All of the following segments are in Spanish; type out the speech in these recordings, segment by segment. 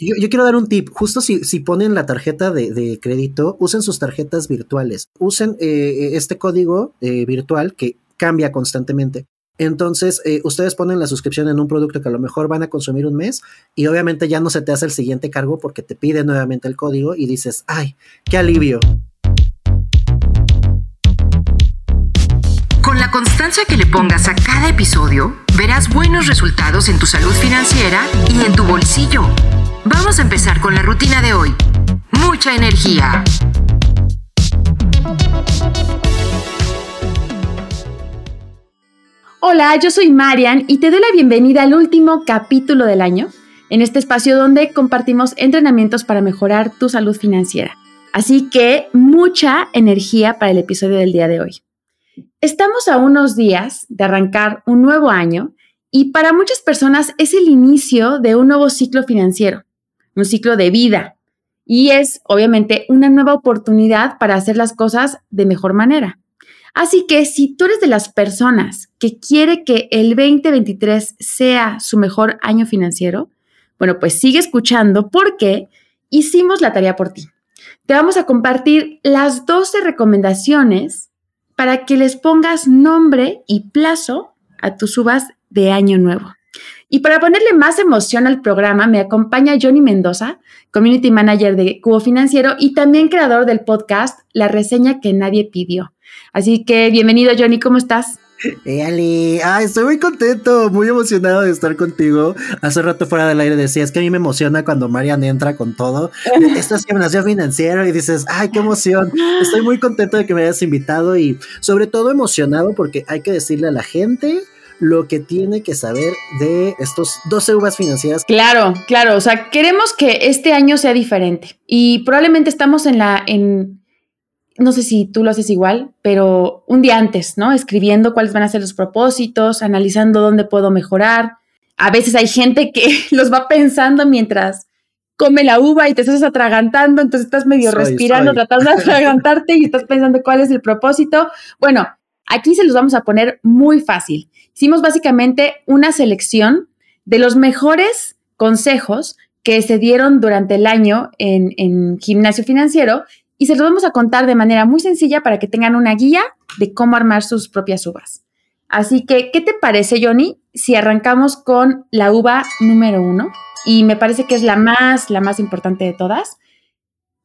Yo, quiero dar un tip. Justo si, si ponen la tarjeta de, crédito, usen sus tarjetas virtuales. Usen eh, este código eh, virtual que cambia constantemente. Entonces, eh, ustedes ponen la suscripción en un producto que a lo mejor van a consumir un mes y obviamente ya no se te hace el siguiente cargo porque te pide nuevamente el código y dices, ay, qué alivio. Con la constancia que le pongas a cada episodio, verás buenos resultados en tu salud financiera y en tu bolsillo. Vamos a empezar con la rutina de hoy. Mucha energía. Hola, yo soy Marian y te doy la bienvenida al último capítulo del año, en este espacio donde compartimos entrenamientos para mejorar tu salud financiera. Así que mucha energía para el episodio del día de hoy. Estamos a unos días de arrancar un nuevo año y para muchas personas es el inicio de un nuevo ciclo financiero un ciclo de vida. Y es obviamente una nueva oportunidad para hacer las cosas de mejor manera. Así que si tú eres de las personas que quiere que el 2023 sea su mejor año financiero, bueno, pues sigue escuchando porque hicimos la tarea por ti. Te vamos a compartir las 12 recomendaciones para que les pongas nombre y plazo a tus uvas de año nuevo. Y para ponerle más emoción al programa, me acompaña Johnny Mendoza, Community Manager de Cubo Financiero y también creador del podcast La reseña que nadie pidió. Así que bienvenido, Johnny, ¿cómo estás? Hey, Ali. Ay, estoy muy contento, muy emocionado de estar contigo. Hace rato fuera del aire decía, es que a mí me emociona cuando Marian entra con todo. Esto es gimnasio financiero y dices, ay, qué emoción. Estoy muy contento de que me hayas invitado y sobre todo emocionado porque hay que decirle a la gente lo que tiene que saber de estos 12 uvas financieras. Claro, claro, o sea, queremos que este año sea diferente y probablemente estamos en la, en, no sé si tú lo haces igual, pero un día antes, ¿no? Escribiendo cuáles van a ser los propósitos, analizando dónde puedo mejorar. A veces hay gente que los va pensando mientras come la uva y te estás atragantando, entonces estás medio respirando, tratando de atragantarte y estás pensando cuál es el propósito. Bueno, Aquí se los vamos a poner muy fácil. Hicimos básicamente una selección de los mejores consejos que se dieron durante el año en, gimnasio financiero y se los vamos a contar de manera muy sencilla para que tengan una guía de cómo armar sus propias uvas. Así que, ¿qué te parece, Johnny, si arrancamos con la uva número uno? Y me parece que es la más, la más importante de todas.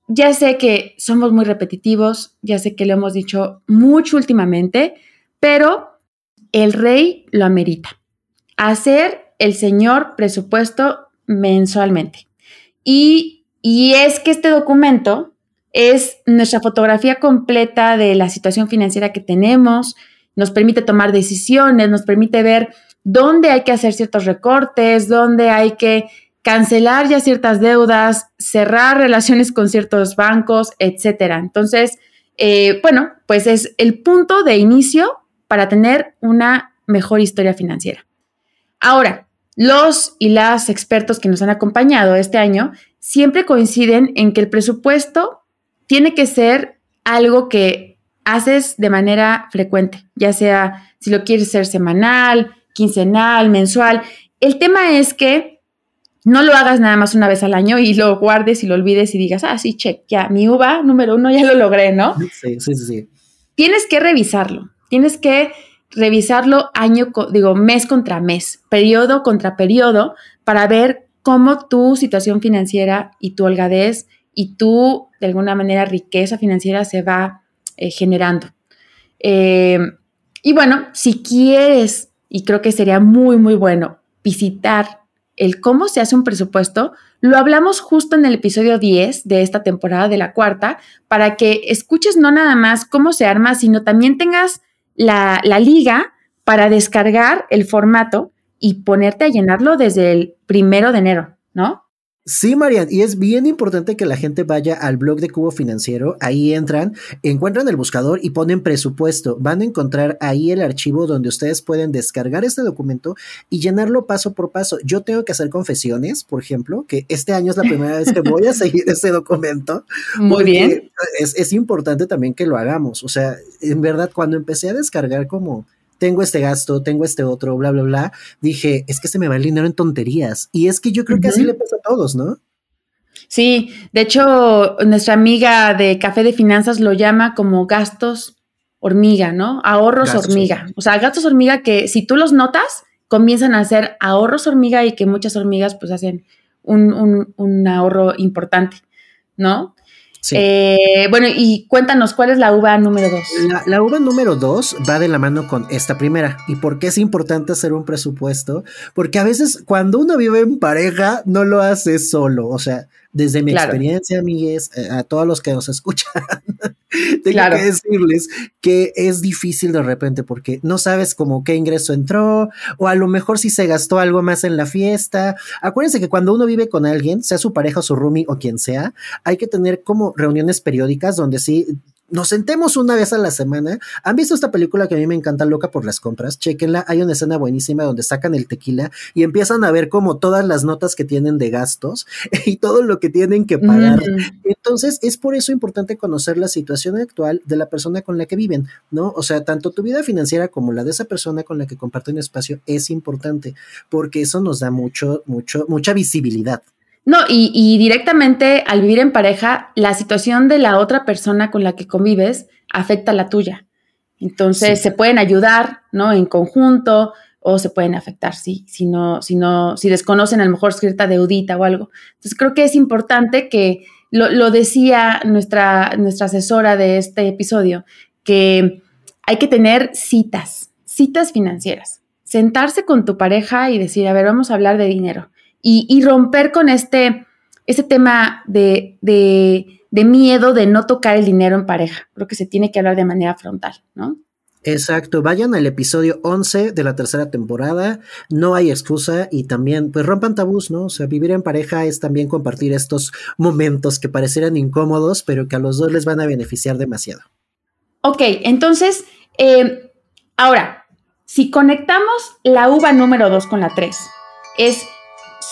Ya sé que somos muy repetitivos, ya sé que lo hemos dicho mucho últimamente, pero el rey lo amerita. Hacer el señor presupuesto mensualmente. Y, y es que este documento es nuestra fotografía completa de la situación financiera que tenemos, nos permite tomar decisiones, nos permite ver dónde hay que hacer ciertos recortes, dónde hay que cancelar ya ciertas deudas, cerrar relaciones con ciertos bancos, etcétera. Entonces, eh, bueno, pues es el punto de inicio para tener una mejor historia financiera. Ahora, los y las expertos que nos han acompañado este año siempre coinciden en que el presupuesto tiene que ser algo que haces de manera frecuente, ya sea si lo quieres ser semanal, quincenal, mensual. El tema es que no lo hagas nada más una vez al año y lo guardes y lo olvides y digas, ah, sí, check, ya, mi uva número uno ya lo logré, ¿no? Sí, sí, sí. Tienes que revisarlo, tienes que revisarlo año, digo, mes contra mes, periodo contra periodo, para ver cómo tu situación financiera y tu holgadez y tu, de alguna manera, riqueza financiera se va eh, generando. Eh, y bueno, si quieres, y creo que sería muy, muy bueno, visitar el cómo se hace un presupuesto, lo hablamos justo en el episodio 10 de esta temporada de la cuarta, para que escuches no nada más cómo se arma, sino también tengas la, la liga para descargar el formato y ponerte a llenarlo desde el primero de enero, ¿no? Sí, Marian, y es bien importante que la gente vaya al blog de Cubo Financiero, ahí entran, encuentran el buscador y ponen presupuesto. Van a encontrar ahí el archivo donde ustedes pueden descargar este documento y llenarlo paso por paso. Yo tengo que hacer confesiones, por ejemplo, que este año es la primera vez que voy a seguir ese documento. Muy bien. Es, es importante también que lo hagamos. O sea, en verdad, cuando empecé a descargar como tengo este gasto, tengo este otro, bla, bla, bla, dije, es que se me va el dinero en tonterías. Y es que yo creo que así le pasa a todos, ¿no? Sí, de hecho, nuestra amiga de Café de Finanzas lo llama como gastos hormiga, ¿no? Ahorros hormiga. O sea, gastos hormiga que si tú los notas, comienzan a ser ahorros hormiga y que muchas hormigas pues hacen un, un ahorro importante, ¿no? Eh, bueno, y cuéntanos, ¿cuál es la uva número dos? La, uva número dos va de la mano con esta primera. ¿Y por qué es importante hacer un presupuesto? Porque a veces cuando uno vive en pareja, no lo hace solo. O sea, desde mi experiencia, amigues, eh, a todos los que nos escuchan, tengo que decirles que es difícil de repente porque no sabes como qué ingreso entró o a lo mejor si se gastó algo más en la fiesta. Acuérdense que cuando uno vive con alguien, sea su pareja su roomie o quien sea, hay que tener como reuniones periódicas donde sí nos sentemos una vez a la semana. ¿Han visto esta película que a mí me encanta, Loca por las compras? Chequenla, hay una escena buenísima donde sacan el tequila y empiezan a ver como todas las notas que tienen de gastos y todo lo que tienen que pagar. Entonces, es por eso importante conocer la situación actual de la persona con la que viven, ¿no? O sea, tanto tu vida financiera como la de esa persona con la que comparten espacio es importante porque eso nos da mucho, mucho, mucha visibilidad. No, y, directamente al vivir en pareja, la situación de la otra persona con la que convives afecta a la tuya. Entonces se pueden ayudar, ¿no? En conjunto o se pueden afectar si, si no, si no, si desconocen a lo mejor cierta deudita o algo. Entonces creo que es importante que lo, lo decía nuestra, nuestra asesora de este episodio, que hay que tener citas, citas financieras. Sentarse con tu pareja y decir, a ver, vamos a hablar de dinero y, romper con este, este tema de, de, miedo de no tocar el dinero en pareja. Creo que se tiene que hablar de manera frontal, ¿no? Exacto, vayan al episodio 11 de la tercera temporada, no hay excusa y también pues rompan tabús, ¿no? O sea, vivir en pareja es también compartir estos momentos que parecieran incómodos, pero que a los dos les van a beneficiar demasiado. Ok, entonces, eh, ahora, si conectamos la uva número 2 con la 3, es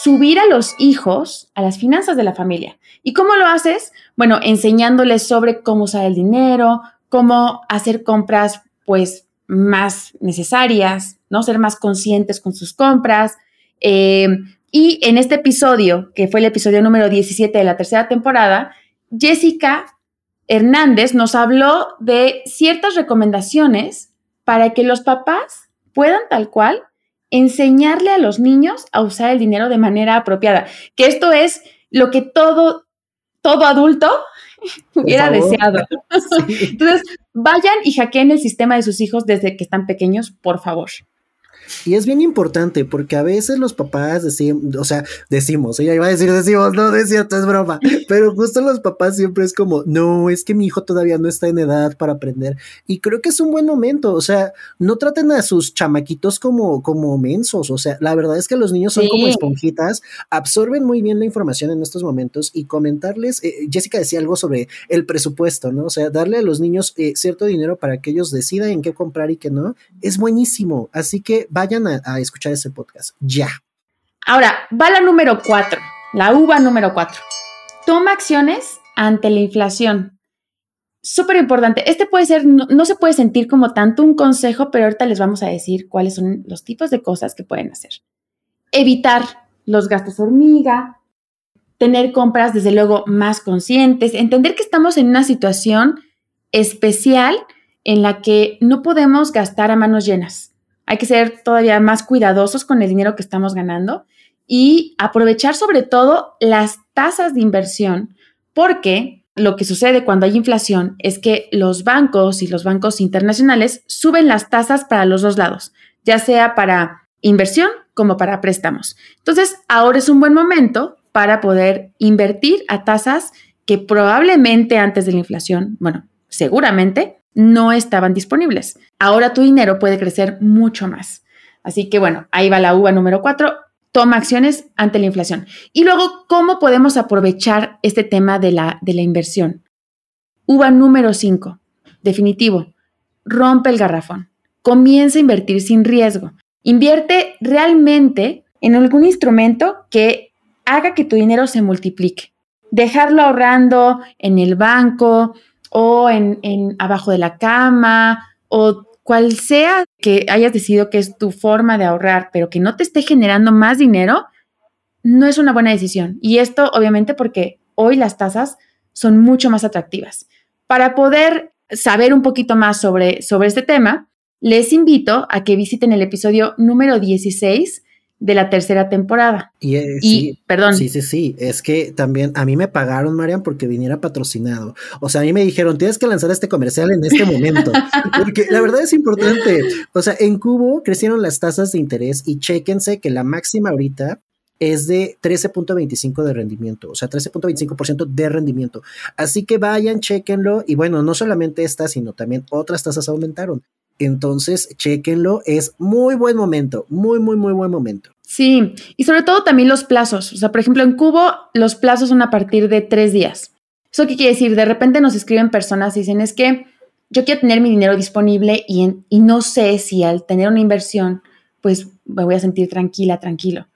subir a los hijos a las finanzas de la familia. ¿Y cómo lo haces? Bueno, enseñándoles sobre cómo usar el dinero, cómo hacer compras pues más necesarias, ¿no? Ser más conscientes con sus compras. Eh, y en este episodio, que fue el episodio número 17 de la tercera temporada, Jessica Hernández nos habló de ciertas recomendaciones para que los papás puedan tal cual enseñarle a los niños a usar el dinero de manera apropiada, que esto es lo que todo, todo adulto hubiera deseado. Entonces, vayan y hackeen el sistema de sus hijos desde que están pequeños, por favor. Y es bien importante porque a veces los papás decimos, o sea, decimos, ella iba a decir decimos, no, es cierto, es broma, pero justo los papás siempre es como, no, es que mi hijo todavía no está en edad para aprender. Y creo que es un buen momento, o sea, no traten a sus chamaquitos como, como mensos, o sea, la verdad es que los niños son como esponjitas, absorben muy bien la información en estos momentos y comentarles, eh, Jessica decía algo sobre el presupuesto, ¿no? O sea, darle a los niños eh, cierto dinero para que ellos decidan en qué comprar y qué no, es buenísimo. Así que vayan a, escuchar ese podcast ya. Ahora, va la número cuatro, la uva número cuatro. Toma acciones ante la inflación. Súper importante. Este puede ser, no, se puede sentir como tanto un consejo, pero ahorita les vamos a decir cuáles son los tipos de cosas que pueden hacer. Evitar los gastos hormiga, tener compras desde luego más conscientes, entender que estamos en una situación especial en la que no podemos gastar a manos llenas. Hay que ser todavía más cuidadosos con el dinero que estamos ganando y aprovechar sobre todo las tasas de inversión, porque lo que sucede cuando hay inflación es que los bancos y los bancos internacionales suben las tasas para los dos lados, ya sea para inversión como para préstamos. Entonces, ahora es un buen momento para poder invertir a tasas que probablemente antes de la inflación, bueno, seguramente no estaban disponibles. Ahora tu dinero puede crecer mucho más. Así que bueno, ahí va la uva número cuatro. Toma acciones ante la inflación. Y luego, ¿cómo podemos aprovechar este tema de la, de la inversión? Uva número cinco. Definitivo. Rompe el garrafón. Comienza a invertir sin riesgo. Invierte realmente en algún instrumento que haga que tu dinero se multiplique. Dejarlo ahorrando en el banco, o en, abajo de la cama o cual sea que hayas decidido que es tu forma de ahorrar, pero que no te esté generando más dinero, no es una buena decisión. Y esto obviamente porque hoy las tasas son mucho más atractivas. Para poder saber un poquito más sobre, sobre este tema, les invito a que visiten el episodio número 16 de la tercera temporada. Y, eh, sí, perdón. Sí, sí, sí. Es que también a mí me pagaron, Marian, porque viniera patrocinado. O sea, a mí me dijeron, tienes que lanzar este comercial en este momento. porque la verdad es importante. O sea, en Cubo crecieron las tasas de interés y chéquense que la máxima ahorita es de 13.25 de rendimiento, o sea, 13.25% de rendimiento. Así que vayan, chequenlo. Y bueno, no solamente esta, sino también otras tasas aumentaron. Entonces, chequenlo, es muy buen momento, muy, muy, muy buen momento. Sí, y sobre todo también los plazos. O sea, por ejemplo, en Cubo los plazos son a partir de tres días. ¿Eso qué quiere decir? De repente nos escriben personas y dicen, es que yo quiero tener mi dinero disponible y, y no sé si al tener una inversión, pues me voy a sentir tranquila, tranquilo.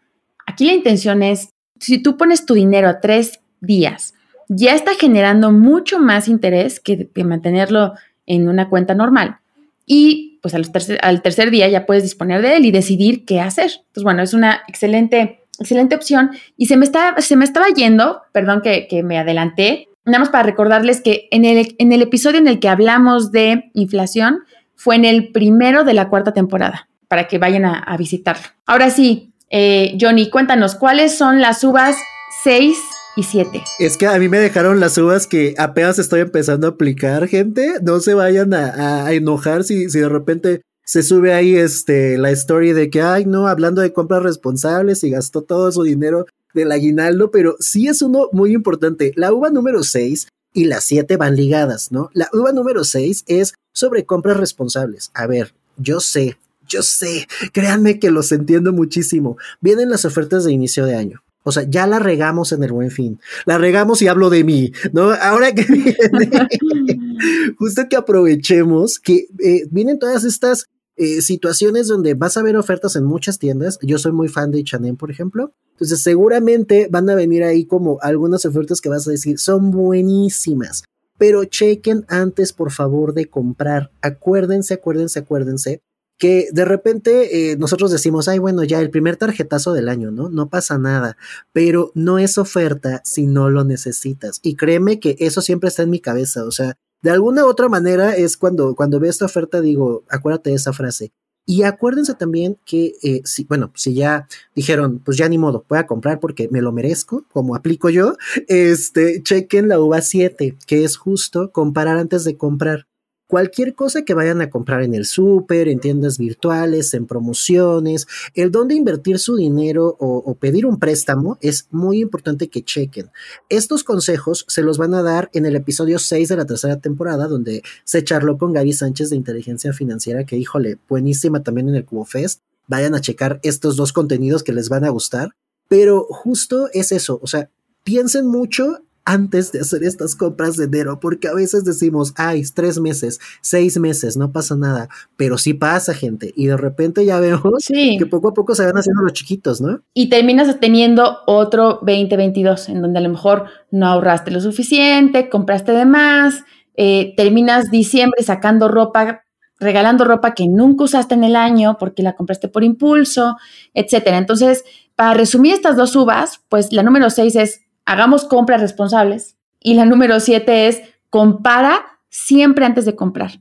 Aquí la intención es, si tú pones tu dinero a tres días, ya está generando mucho más interés que mantenerlo en una cuenta normal y pues al tercer, al tercer día ya puedes disponer de él y decidir qué hacer. Entonces, bueno, es una excelente, excelente opción. Y se me, está, se me estaba yendo, perdón que, me adelanté, nada más para recordarles que en el, en el episodio en el que hablamos de inflación fue en el primero de la cuarta temporada, para que vayan a, visitarlo. Ahora sí, eh, Johnny, cuéntanos, ¿cuáles son las uvas 6 y 7. Es que a mí me dejaron las uvas que apenas estoy empezando a aplicar, gente. No se vayan a, enojar si, si de repente se sube ahí este, la story de que, ay, no, hablando de compras responsables y gastó todo su dinero del aguinaldo, pero sí es uno muy importante. La uva número 6 y la 7 van ligadas, ¿no? La uva número 6 es sobre compras responsables. A ver, yo sé, yo sé, créanme que los entiendo muchísimo. Vienen las ofertas de inicio de año. O sea, ya la regamos en el buen fin. La regamos y hablo de mí, ¿no? Ahora que viene, justo que aprovechemos que eh, vienen todas estas eh, situaciones donde vas a ver ofertas en muchas tiendas. Yo soy muy fan de Chanel, por ejemplo. Entonces, seguramente van a venir ahí como algunas ofertas que vas a decir son buenísimas. Pero chequen antes, por favor, de comprar. Acuérdense, acuérdense, acuérdense que de repente eh, nosotros decimos, ay, bueno, ya el primer tarjetazo del año, ¿no? No pasa nada, pero no es oferta si no lo necesitas. Y créeme que eso siempre está en mi cabeza, o sea, de alguna u otra manera es cuando, cuando veo esta oferta digo, acuérdate de esa frase. Y acuérdense también que, eh, si, bueno, si ya dijeron, pues ya ni modo, voy a comprar porque me lo merezco, como aplico yo, este, chequen la uva 7, que es justo comparar antes de comprar cualquier cosa que vayan a comprar en el súper, en tiendas virtuales, en promociones, el dónde invertir su dinero o, pedir un préstamo es muy importante que chequen. Estos consejos se los van a dar en el episodio 6 de la tercera temporada, donde se charló con Gaby Sánchez de Inteligencia Financiera, que híjole, buenísima también en el Cubo Fest. Vayan a checar estos dos contenidos que les van a gustar. Pero justo es eso, o sea, piensen mucho antes de hacer estas compras de enero, porque a veces decimos, ay, tres meses, seis meses, no pasa nada, pero sí pasa, gente, y de repente ya vemos que poco a poco se van haciendo los chiquitos, ¿no? Y terminas teniendo otro 2022, en donde a lo mejor no ahorraste lo suficiente, compraste de más, eh, terminas diciembre sacando ropa regalando ropa que nunca usaste en el año porque la compraste por impulso, etcétera. Entonces, para resumir estas dos uvas, pues la número seis es hagamos compras responsables. Y la número siete es compara siempre antes de comprar.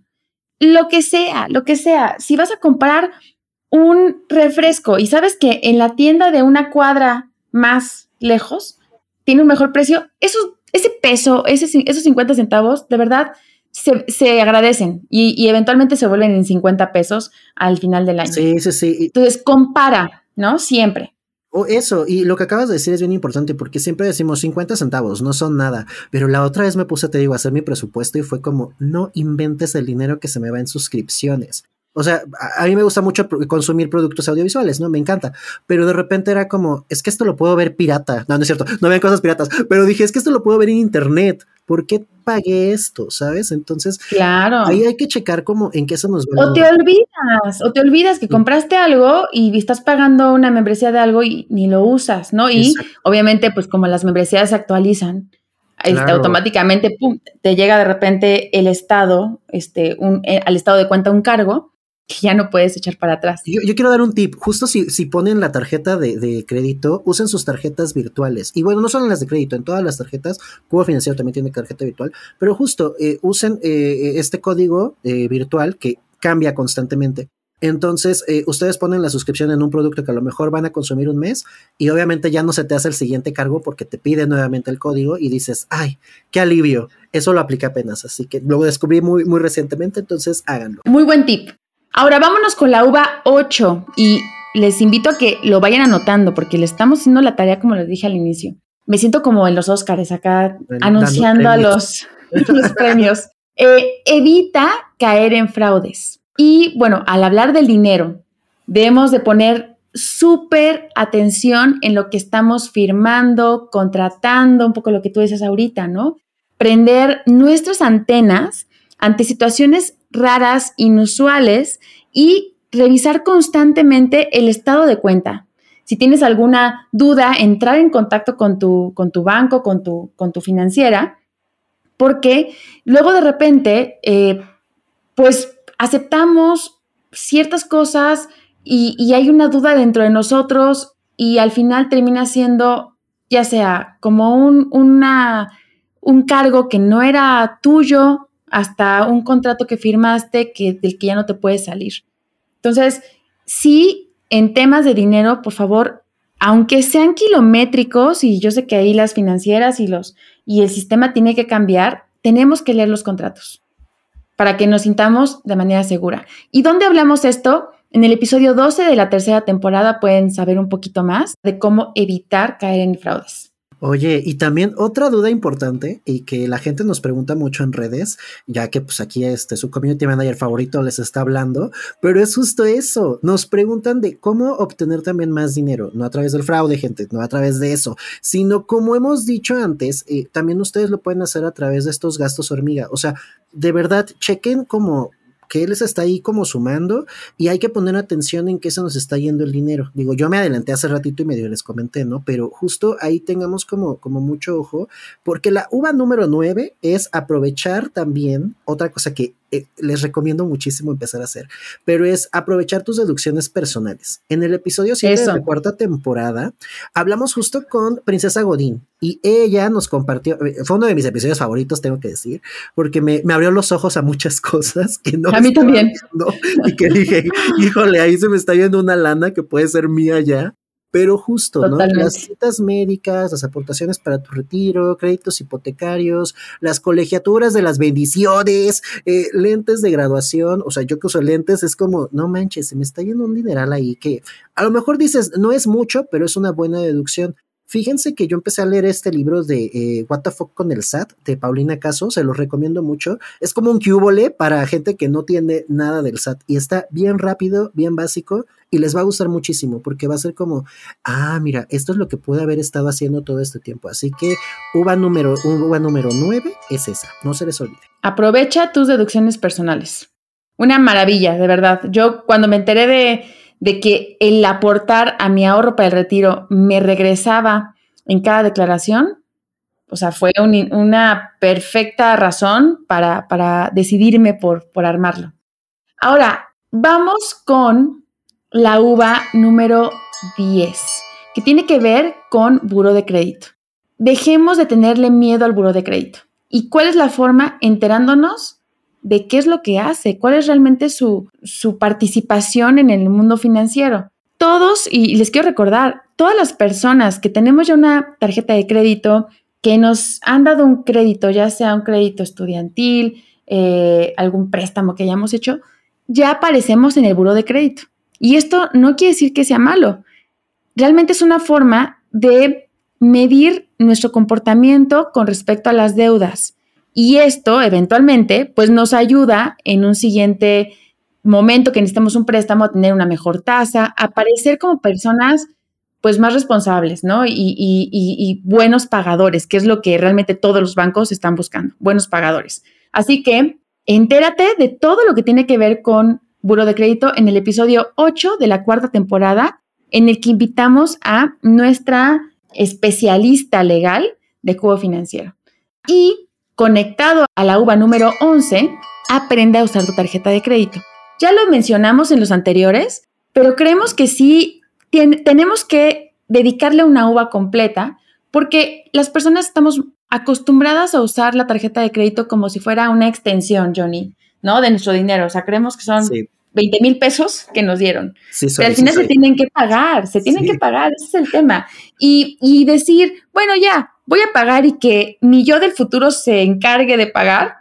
Lo que sea, lo que sea. Si vas a comprar un refresco y sabes que en la tienda de una cuadra más lejos tiene un mejor precio, eso, ese peso, ese, esos 50 centavos, de verdad, se, agradecen y, y, eventualmente se vuelven en 50 pesos al final del año. Sí, sí, sí. Entonces, compara, ¿no? Siempre. O eso, y lo que acabas de decir es bien importante porque siempre decimos 50 centavos, no son nada, pero la otra vez me puse, te digo, a hacer mi presupuesto y fue como, no inventes el dinero que se me va en suscripciones. O sea, a, mí me gusta mucho consumir productos audiovisuales, ¿no? Me encanta. Pero de repente era como, es que esto lo puedo ver pirata. No, no es cierto, no vean cosas piratas. Pero dije, es que esto lo puedo ver en internet. ¿Por qué pagué esto? ¿Sabes? Entonces, claro. ahí hay que checar como en qué se nos va. O te olvidas, o te olvidas que compraste algo y estás pagando una membresía de algo y ni lo usas, ¿no? Y obviamente, pues como las membresías se actualizan, este, automáticamente pum, te llega de repente el estado, este, un, eh, al estado de cuenta un cargo que ya no puedes echar para atrás. Yo, quiero dar un tip, justo si, si ponen la tarjeta de, crédito, usen sus tarjetas virtuales. Y bueno, no solo en las de crédito, en todas las tarjetas, Cubo Financiero también tiene tarjeta virtual, pero justo eh, usen eh, este código eh, virtual que cambia constantemente. Entonces, ustedes ponen la suscripción en un producto que a lo mejor van a consumir un mes y obviamente ya no se te hace el siguiente cargo porque te pide nuevamente el código y dices, ay, qué alivio. Eso lo aplica apenas, así que lo descubrí muy, muy recientemente, entonces háganlo. Muy buen tip. Ahora vámonos con la uva 8 y les invito a que lo vayan anotando porque le estamos haciendo la tarea como les dije al inicio. Me siento como en los Oscars acá anunciando a los, los premios. Eh, evita caer en fraudes. Y bueno, al hablar del dinero, debemos de poner súper atención en lo que estamos firmando, contratando, un poco lo que tú dices ahorita, ¿no? Prender nuestras antenas ante situaciones raras, inusuales y revisar constantemente el estado de cuenta. Si tienes alguna duda, entrar en contacto con tu, con tu banco, con tu, con tu financiera, porque luego de repente, eh, pues aceptamos ciertas cosas y, y, hay una duda dentro de nosotros y al final termina siendo ya sea como un, una, un cargo que no era tuyo hasta un contrato que firmaste que, del que ya no te puedes salir. Entonces, sí, en temas de dinero, por favor, aunque sean kilométricos, y yo sé que ahí las financieras y, los, y el sistema tiene que cambiar, tenemos que leer los contratos para que nos sintamos de manera segura. ¿Y dónde hablamos esto? En el episodio 12 de la tercera temporada pueden saber un poquito más de cómo evitar caer en fraudes. Oye, y también otra duda importante y que la gente nos pregunta mucho en redes, ya que pues aquí este su community manager favorito les está hablando, pero es justo eso, nos preguntan de cómo obtener también más dinero, no a través del fraude, gente, no a través de eso, sino como hemos dicho antes, eh, también ustedes lo pueden hacer a través de estos gastos hormiga, o sea, de verdad, chequen como que él está ahí como sumando y hay que poner atención en qué se nos está yendo el dinero. Digo, yo me adelanté hace ratito y medio les comenté, ¿no? Pero justo ahí tengamos como, como mucho ojo, porque la uva número 9 es aprovechar también otra cosa que eh, les recomiendo muchísimo empezar a hacer, pero es aprovechar tus deducciones personales. En el episodio 7 de la cuarta temporada, hablamos justo con Princesa Godín y ella nos compartió, eh, fue uno de mis episodios favoritos, tengo que decir, porque me, abrió los ojos a muchas cosas que no... A mí también. y que dije, híjole, ahí se me está yendo una lana que puede ser mía ya. Pero justo, ¿no? Las citas médicas, las aportaciones para tu retiro, créditos hipotecarios, las colegiaturas de las bendiciones, eh, lentes de graduación, o sea, yo que uso lentes, es como, no manches, se me está yendo un dineral ahí que a lo mejor dices, no es mucho, pero es una buena deducción. Fíjense que yo empecé a leer este libro de eh, What the Fuck con el SAT de Paulina Caso, se los recomiendo mucho. Es como un cubole para gente que no tiene nada del SAT y está bien rápido, bien básico y les va a gustar muchísimo porque va a ser como, ah, mira, esto es lo que pude haber estado haciendo todo este tiempo. Así que uva número, uva número 9 es esa, no se les olvide. Aprovecha tus deducciones personales. Una maravilla, de verdad. Yo cuando me enteré de de que el aportar a mi ahorro para el retiro me regresaba en cada declaración, o sea, fue una perfecta razón para, para decidirme por, por armarlo. Ahora, vamos con la uva número 10, que tiene que ver con buro de crédito. Dejemos de tenerle miedo al buro de crédito. ¿Y cuál es la forma? Enterándonos de qué es lo que hace, cuál es realmente su, participación en el mundo financiero. Todos, y les quiero recordar, todas las personas que tenemos ya una tarjeta de crédito, que nos han dado un crédito, ya sea un crédito estudiantil, eh, algún préstamo que hayamos hecho, ya aparecemos en el buro de crédito. Y esto no quiere decir que sea malo. Realmente es una forma de medir nuestro comportamiento con respecto a las deudas. Y esto eventualmente pues nos ayuda en un siguiente momento que necesitemos un préstamo a tener una mejor tasa, a parecer como personas pues más responsables, ¿no? Y, y, buenos pagadores, que es lo que realmente todos los bancos están buscando, buenos pagadores. Así que entérate de todo lo que tiene que ver con Buro de Crédito en el episodio 8 de la cuarta temporada, en el que invitamos a nuestra especialista legal de cubo financiero. Y conectado a la uva número 11, aprende a usar tu tarjeta de crédito. ya lo mencionamos en los anteriores, pero creemos que sí tenemos que dedicarle una uva completa porque las personas estamos acostumbradas a usar la tarjeta de crédito como si fuera una extensión, Johnny, ¿no? De nuestro dinero. O sea, creemos que son 20 mil pesos que nos dieron. Pero al final se tienen que pagar, se tienen que pagar, ese es el tema. Y, y decir, bueno, ya, voy a pagar y que mi yo del futuro se encargue de pagar,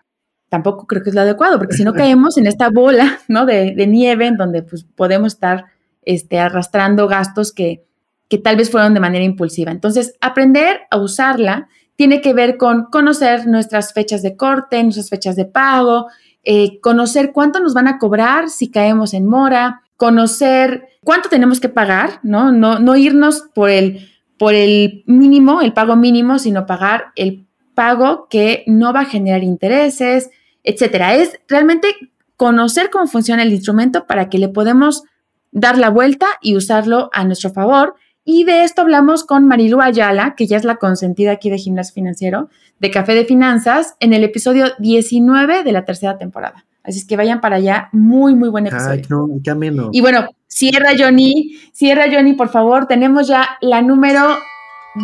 tampoco creo que es lo adecuado, porque si no caemos en esta bola, ¿no? De, de nieve en donde pues, podemos estar este, arrastrando gastos que, que tal vez fueron de manera impulsiva. Entonces, aprender a usarla tiene que ver con conocer nuestras fechas de corte, nuestras fechas de pago, eh, conocer cuánto nos van a cobrar si caemos en mora, conocer cuánto tenemos que pagar, ¿no? No, no irnos por el, por el mínimo, el pago mínimo, sino pagar el pago que no va a generar intereses, etcétera. Es realmente conocer cómo funciona el instrumento para que le podemos dar la vuelta y usarlo a nuestro favor. Y de esto hablamos con Marilu Ayala, que ya es la consentida aquí de Gimnasio Financiero, de Café de Finanzas, en el episodio 19 de la tercera temporada. Así es que vayan para allá, muy, muy buen episodio. Ay, no, Y bueno, cierra Johnny, cierra Johnny, por favor, tenemos ya la número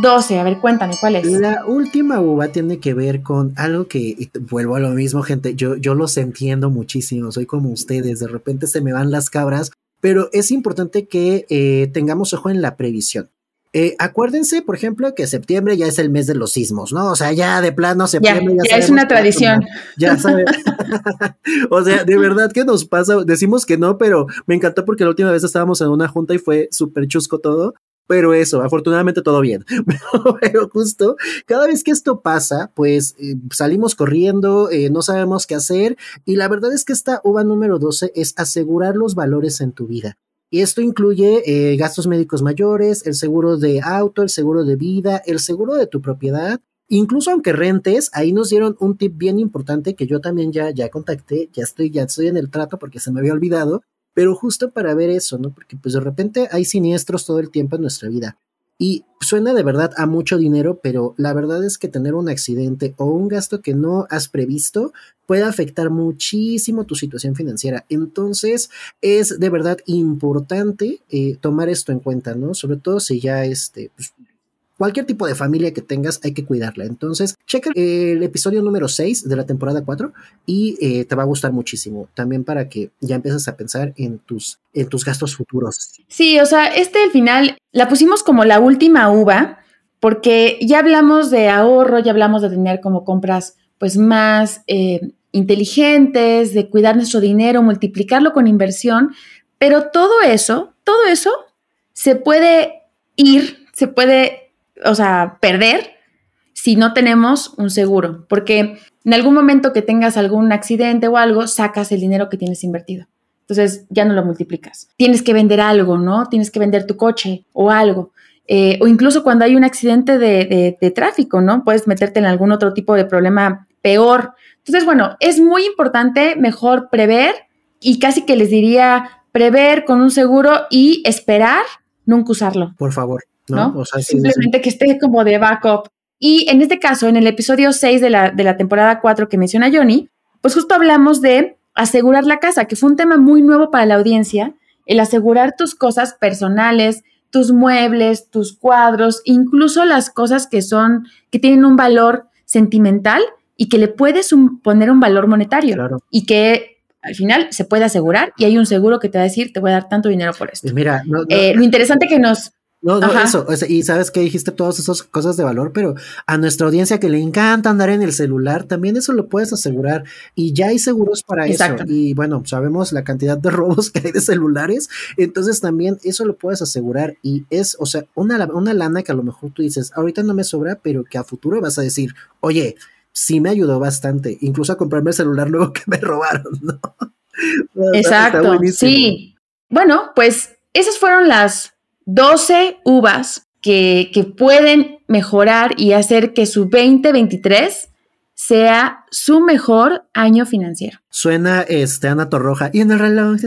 12. A ver, cuéntame, ¿cuál es? La última uva tiene que ver con algo que, vuelvo a lo mismo, gente, yo, yo los entiendo muchísimo, soy como ustedes, de repente se me van las cabras pero es importante que eh, tengamos ojo en la previsión. Eh, acuérdense, por ejemplo, que septiembre ya es el mes de los sismos, ¿no? O sea, ya de plano septiembre ya, es una tradición. ya sabes. o sea, de verdad que nos pasa, decimos que no, pero me encantó porque la última vez estábamos en una junta y fue súper chusco todo pero eso, afortunadamente todo bien. Pero, justo cada vez que esto pasa, pues eh, salimos corriendo, eh, no sabemos qué hacer y la verdad es que esta uva número 12 es asegurar los valores en tu vida. Y esto incluye eh, gastos médicos mayores, el seguro de auto, el seguro de vida, el seguro de tu propiedad. Incluso aunque rentes, ahí nos dieron un tip bien importante que yo también ya, ya contacté, ya estoy, ya estoy en el trato porque se me había olvidado, pero justo para ver eso, ¿no? Porque pues de repente hay siniestros todo el tiempo en nuestra vida. Y suena de verdad a mucho dinero, pero la verdad es que tener un accidente o un gasto que no has previsto puede afectar muchísimo tu situación financiera. Entonces es de verdad importante eh, tomar esto en cuenta, ¿no? Sobre todo si ya este, pues, cualquier tipo de familia que tengas hay que cuidarla. Entonces, checa el episodio número 6 de la temporada 4 y eh, te va a gustar muchísimo. También para que ya empieces a pensar en tus, en tus gastos futuros. Sí, o sea, este al final la pusimos como la última uva porque ya hablamos de ahorro, ya hablamos de tener como compras pues más eh, inteligentes, de cuidar nuestro dinero, multiplicarlo con inversión, pero todo eso, todo eso se puede ir, se puede o sea, perder si no tenemos un seguro, porque en algún momento que tengas algún accidente o algo, sacas el dinero que tienes invertido. Entonces ya no lo multiplicas. Tienes que vender algo, ¿no? Tienes que vender tu coche o algo. Eh, o incluso cuando hay un accidente de, de tráfico, ¿no? Puedes meterte en algún otro tipo de problema peor. Entonces, bueno, es muy importante mejor prever y casi que les diría prever con un seguro y esperar nunca usarlo. Por favor. ¿No? Simplemente que esté como de backup. Y en este caso, en el episodio 6 de la, de la temporada 4 que menciona Johnny, pues justo hablamos de asegurar la casa, que fue un tema muy nuevo para la audiencia, el asegurar tus cosas personales, tus muebles, tus cuadros, incluso las cosas que son, que tienen un valor sentimental y que le puedes poner un valor monetario y que al final se puede asegurar y hay un seguro que te va a decir, te voy a dar tanto dinero por esto. Mira, eh, lo interesante que nos, no, no, eso. y sabes que dijiste todas esas cosas de valor, pero a nuestra audiencia que le encanta andar en el celular, también eso lo puedes asegurar. Y ya hay seguros para eso. Y bueno, sabemos la cantidad de robos que hay de celulares. Entonces también eso lo puedes asegurar. Y es, o sea, una, una lana que a lo mejor tú dices, ahorita no me sobra, pero que a futuro vas a decir, oye, sí me ayudó bastante, incluso a comprarme el celular nuevo que me robaron, ¿no? Exacto. Sí. Bueno, pues esas fueron las 12 uvas que, pueden mejorar y hacer que su 2023 sea su mejor año financiero. Suena este Ana Torroja y en el reloj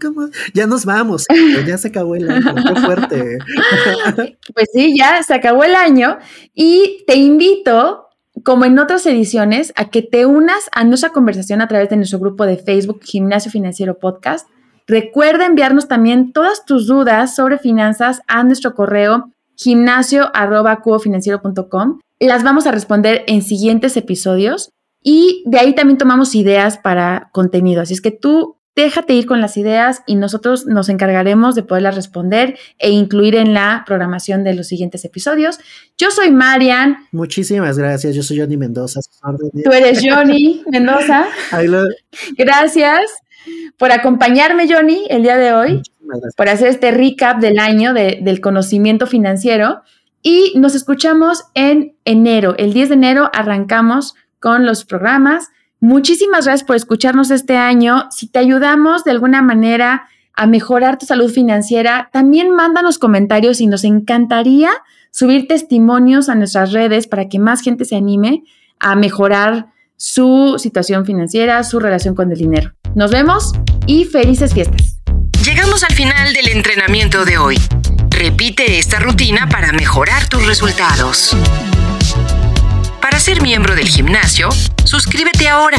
como ya nos vamos, ya se acabó el año, qué fuerte. pues sí, ya se acabó el año y te invito como en otras ediciones, a que te unas a nuestra conversación a través de nuestro grupo de Facebook Gimnasio Financiero Podcast. Recuerda enviarnos también todas tus dudas sobre finanzas a nuestro correo gimnasio.cubofinanciero.com. Las vamos a responder en siguientes episodios y de ahí también tomamos ideas para contenido. Así es que tú déjate ir con las ideas y nosotros nos encargaremos de poderlas responder e incluir en la programación de los siguientes episodios. Yo soy Marian. Muchísimas gracias. Yo soy Johnny Mendoza. Tú eres Johnny Mendoza. Gracias por acompañarme, Johnny, el día de hoy, por hacer este recap del año del conocimiento financiero. Y nos escuchamos en enero. El 10 de enero arrancamos con los programas. Muchísimas gracias por escucharnos este año. Si te ayudamos de alguna manera a mejorar tu salud financiera, también mándanos comentarios y nos encantaría subir testimonios a nuestras redes para que más gente se anime a mejorar su situación financiera, su relación con el dinero. Nos vemos y felices fiestas. Llegamos al final del entrenamiento de hoy. Repite esta rutina para mejorar tus resultados. Para ser miembro del gimnasio, suscríbete ahora.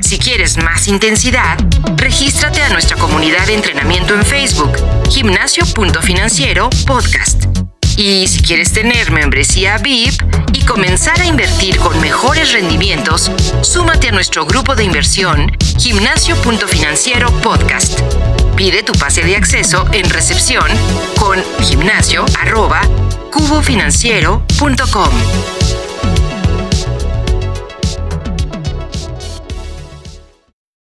Si quieres más intensidad, regístrate a nuestra comunidad de entrenamiento en Facebook, gimnasio.financiero podcast. Y si quieres tener membresía VIP y comenzar a invertir con mejores rendimientos, súmate a nuestro grupo de inversión, gimnasio.financiero podcast. Pide tu pase de acceso en recepción con gimnasio.cubofinanciero.com.